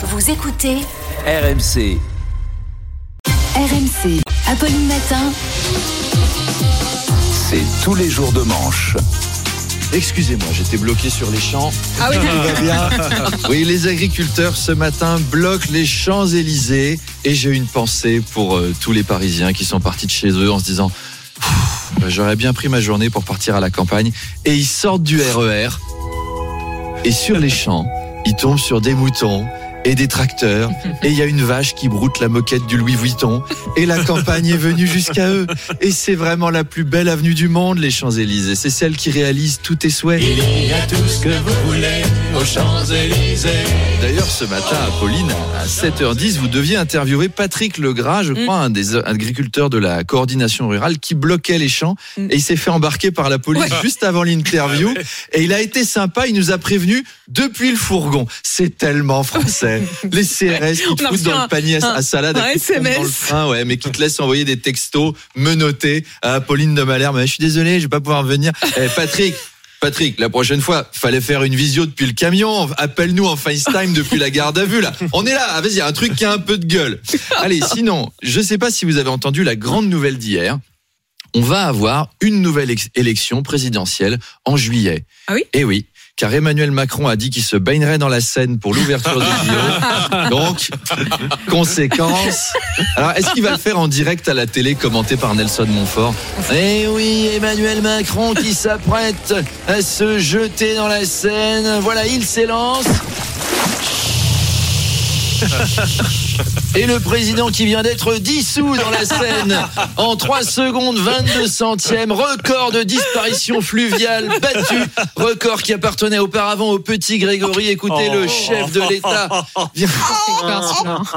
Vous écoutez RMC. RMC. Apolline Matin. C'est tous les jours de manche. Excusez-moi, j'étais bloqué sur les champs. Ah oui. Tout va bien. Oui, les agriculteurs ce matin bloquent les Champs-Élysées et j'ai une pensée pour euh, tous les Parisiens qui sont partis de chez eux en se disant bah, j'aurais bien pris ma journée pour partir à la campagne et ils sortent du RER et sur les champs, ils tombent sur des moutons et des tracteurs. Et il y a une vache qui broute la moquette du Louis Vuitton. Et la campagne est venue jusqu'à eux. Et c'est vraiment la plus belle avenue du monde les Champs-Élysées. C'est celle qui réalise tous tes souhaits. Il y tout ce que vous voulez aux Champs-Élysées. D'ailleurs, ce matin, Apolline, à 7h10, vous deviez interviewer Patrick Legras, je crois, un des agriculteurs de la coordination rurale, qui bloquait les champs. Et il s'est fait embarquer par la police juste avant l'interview. Et il a été sympa, il nous a prévenu depuis le fourgon. C'est tellement français. Les CRS qui te foutent dans un- le panier à, à salade, un et qui te tombent dans le SMS. frein, ouais, mais qui te laissent envoyer des textos menottés à Apolline de Malherbe. Mais je suis désolé, je vais pas pouvoir venir. Eh, Patrick, Patrick, la prochaine fois, fallait faire une visio depuis le camion. Appelle-nous en FaceTime depuis la garde à vue, là. On est là. Ah, Vas-y, un truc qui a un peu de gueule. Allez, sinon, je sais pas si vous avez entendu la grande nouvelle d'hier. On va avoir une nouvelle élection présidentielle en juillet. Ah oui? Eh oui. Car Emmanuel Macron a dit qu'il se baignerait dans la Seine pour l'ouverture des JO. Donc, conséquence. Alors, est-ce qu'il va le faire en direct à la télé, commenté par Nelson Montfort? Eh oui, Emmanuel Macron qui s'apprête à se jeter dans la Seine. Voilà, il s'élance. Et le président qui vient d'être dissous dans la Seine en 3 secondes 22 centièmes, record de disparition fluviale battu, record qui appartenait auparavant au petit Grégory. Écoutez, le chef de l'État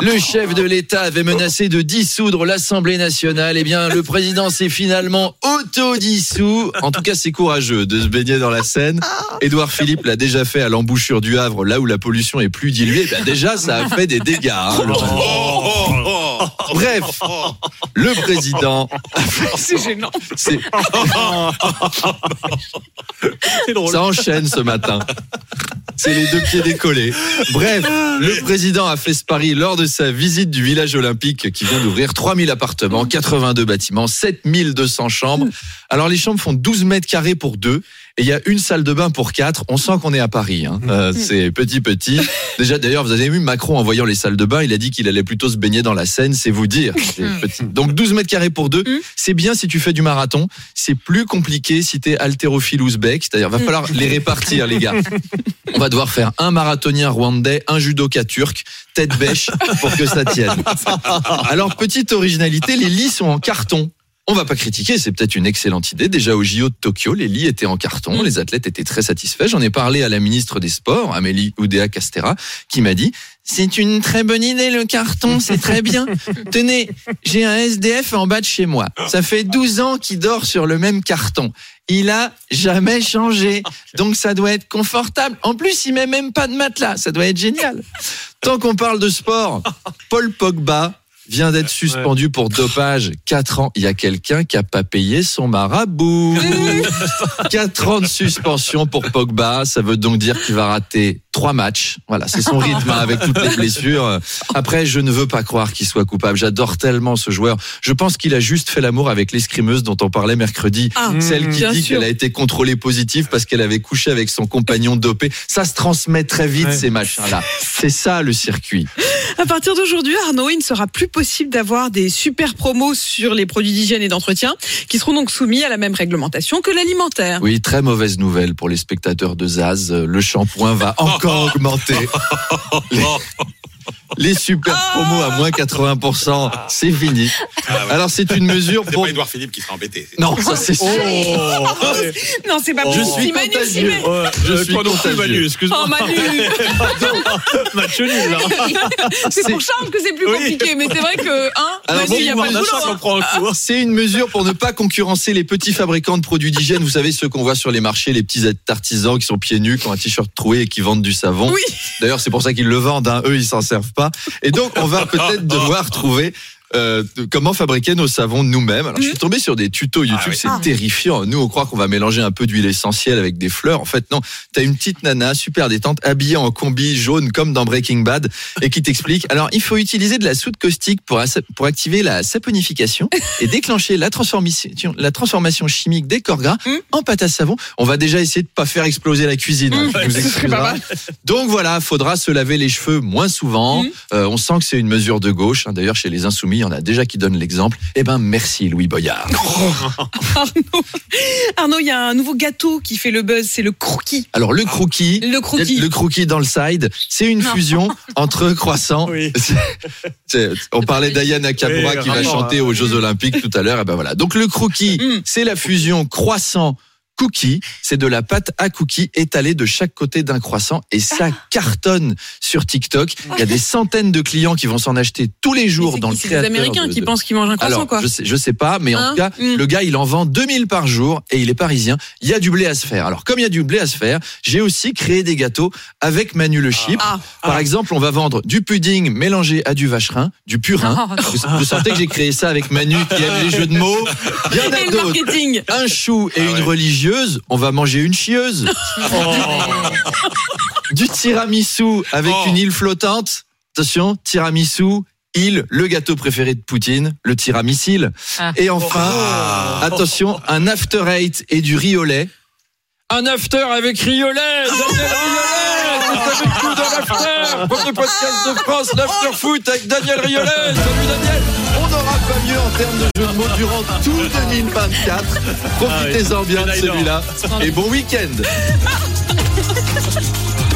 le chef de l'État avait menacé de dissoudre l'Assemblée nationale. Eh bien, le président s'est finalement auto-dissous. En tout cas, c'est courageux de se baigner dans la Seine. Édouard Philippe l'a déjà fait à l'embouchure du Havre, là où la pollution est plus diluée. Ben déjà, ça a fait des dégâts. hein, le- Bref, le président. C'est gênant. C'est- Ça enchaîne ce matin. C'est les deux pieds décollés. Bref, le président a fait ce pari lors de sa visite du village olympique qui vient d'ouvrir 3000 appartements, 82 bâtiments, 7200 chambres. Alors les chambres font 12 mètres carrés pour deux et il y a une salle de bain pour quatre. On sent qu'on est à Paris. hein. Euh, c'est petit petit. Déjà d'ailleurs, vous avez vu Macron en voyant les salles de bain, il a dit qu'il allait plutôt se baigner dans la Seine, c'est vous dire. Petit. Donc 12 mètres carrés pour deux, c'est bien si tu fais du marathon. C'est plus compliqué si t'es haltérophile ouzbek, c'est-à-dire va falloir les répartir les gars. On va devoir faire un marathonien rwandais, un judoka turc, tête bêche pour que ça tienne. Alors petite originalité, les lits sont en carton. On va pas critiquer, c'est peut-être une excellente idée. Déjà au JO de Tokyo, les lits étaient en carton, les athlètes étaient très satisfaits. J'en ai parlé à la ministre des Sports, Amélie Oudéa Castera, qui m'a dit c'est une très bonne idée le carton, c'est très bien. Tenez, j'ai un SDF en bas de chez moi. Ça fait 12 ans qu'il dort sur le même carton. Il a jamais changé. Donc ça doit être confortable. En plus, il met même pas de matelas. Ça doit être génial. Tant qu'on parle de sport, Paul Pogba vient d'être suspendu pour dopage 4 ans. Il y a quelqu'un qui a pas payé son marabout. 4 ans de suspension pour Pogba, ça veut donc dire qu'il va rater trois matchs. Voilà, c'est son rythme hein, avec toutes les blessures. Après, je ne veux pas croire qu'il soit coupable. J'adore tellement ce joueur. Je pense qu'il a juste fait l'amour avec l'escrimeuse dont on parlait mercredi. Ah, Celle qui dit qu'elle a été contrôlée positive parce qu'elle avait couché avec son compagnon dopé. Ça se transmet très vite, ces machins-là. C'est ça, le circuit. À partir d'aujourd'hui, Arnaud, il ne sera plus possible d'avoir des super promos sur les produits d'hygiène et d'entretien qui seront donc soumis à la même réglementation que l'alimentaire. Oui, très mauvaise nouvelle pour les spectateurs de Zaz. Le shampoing va encore augmenter. Les, les super promos à moins 80%, c'est fini. Alors c'est une mesure C'est pour... pas Edouard Philippe qui sera embêté. Non, ça c'est sûr. Non, c'est pas Je possible. suis Si Manu contagieux. met. Je Euh, suis toi contagieux. Manu, excuse-moi. Oh Manu, Match nul, là. c'est C'est- pour Charles que c'est plus Oui. compliqué, mais c'est vrai que hein, Alors, Manu, il y a pas de boulot. hein. C'est une mesure pour ne pas concurrencer les petits fabricants de produits d'hygiène. Vous savez, ceux qu'on voit sur les marchés, les petits artisans qui sont pieds nus, qui ont un t-shirt troué et qui vendent du savon. Oui. D'ailleurs, c'est pour ça qu'ils le vendent. hein. Eux, ils s'en servent pas. Et donc, on va peut-être devoir trouver euh, comment fabriquer nos savons nous-mêmes. Alors, je suis tombé sur des tutos YouTube, Ah oui. c'est Ah. terrifiant. Nous, on croit qu'on va mélanger un peu d'huile essentielle avec des fleurs. En fait, non. T'as une petite nana super détente, habillée en combi jaune comme dans Breaking Bad, et qui t'explique. Alors, il faut utiliser de la soude caustique pour, pour activer la saponification et déclencher la transformation, la transformation chimique des corps gras Mm. en pâte à savon. On va déjà essayer de pas faire exploser la cuisine. hein, pas excuseras. Donc voilà, faudra se laver les cheveux moins souvent. Mm. Euh, on sent que c'est une mesure de gauche. hein. D'ailleurs, chez les insoumis, il y en a déjà qui donnent l'exemple. Eh ben, merci Louis Boyard. Arnaud, Arnaud, il y a un nouveau gâteau qui fait le buzz, c'est le crookie. Alors le crookie, Le crookie. le crookie dans le side, c'est une fusion entre croissant. Oui. On parlait d'Aya Nakamura Oui, qui va chanter hein. aux Jeux Olympiques tout à l'heure. Et ben voilà. Donc le crookie, Mm. c'est la fusion croissant. Cookie, c'est de la pâte à cookie étalée de chaque côté d'un croissant et ça Ah. cartonne sur TikTok. Il y a des centaines de clients qui vont s'en acheter tous les jours dans le c'est des créateur. Américains de- qui de- pensent qu'ils mangent un croissant, alors, quoi. je sais, je sais pas, mais en Hein tout cas, Mm. le gars, il en vend 2000 par jour et il est parisien. Il y a du blé à se faire. Alors, comme il y a du blé à se faire, j'ai aussi créé des gâteaux avec Manu le chip. Ah. Par exemple, on va vendre du pudding mélangé à du vacherin, du purin. Ah. Vous, vous sentez que j'ai créé ça avec Manu qui aime les jeux de mots. Il y en Et a le d'autres. marketing. Un chou et Ah une ouais. On va manger une chieuse. Du tiramisu avec Oh. une île flottante. Attention, tiramisu, île, le gâteau préféré de Poutine, le tiramisil. Ah. Et enfin, attention, un after eight et du riz au lait. Un after avec riz au lait Daniel Riolet l'after Premier podcast de France, l'after foot avec Daniel Riolet Salut Daniel pas mieux en termes de jeu de mots durant tout 2024. Profitez-en bien de celui-là. Et bon week-end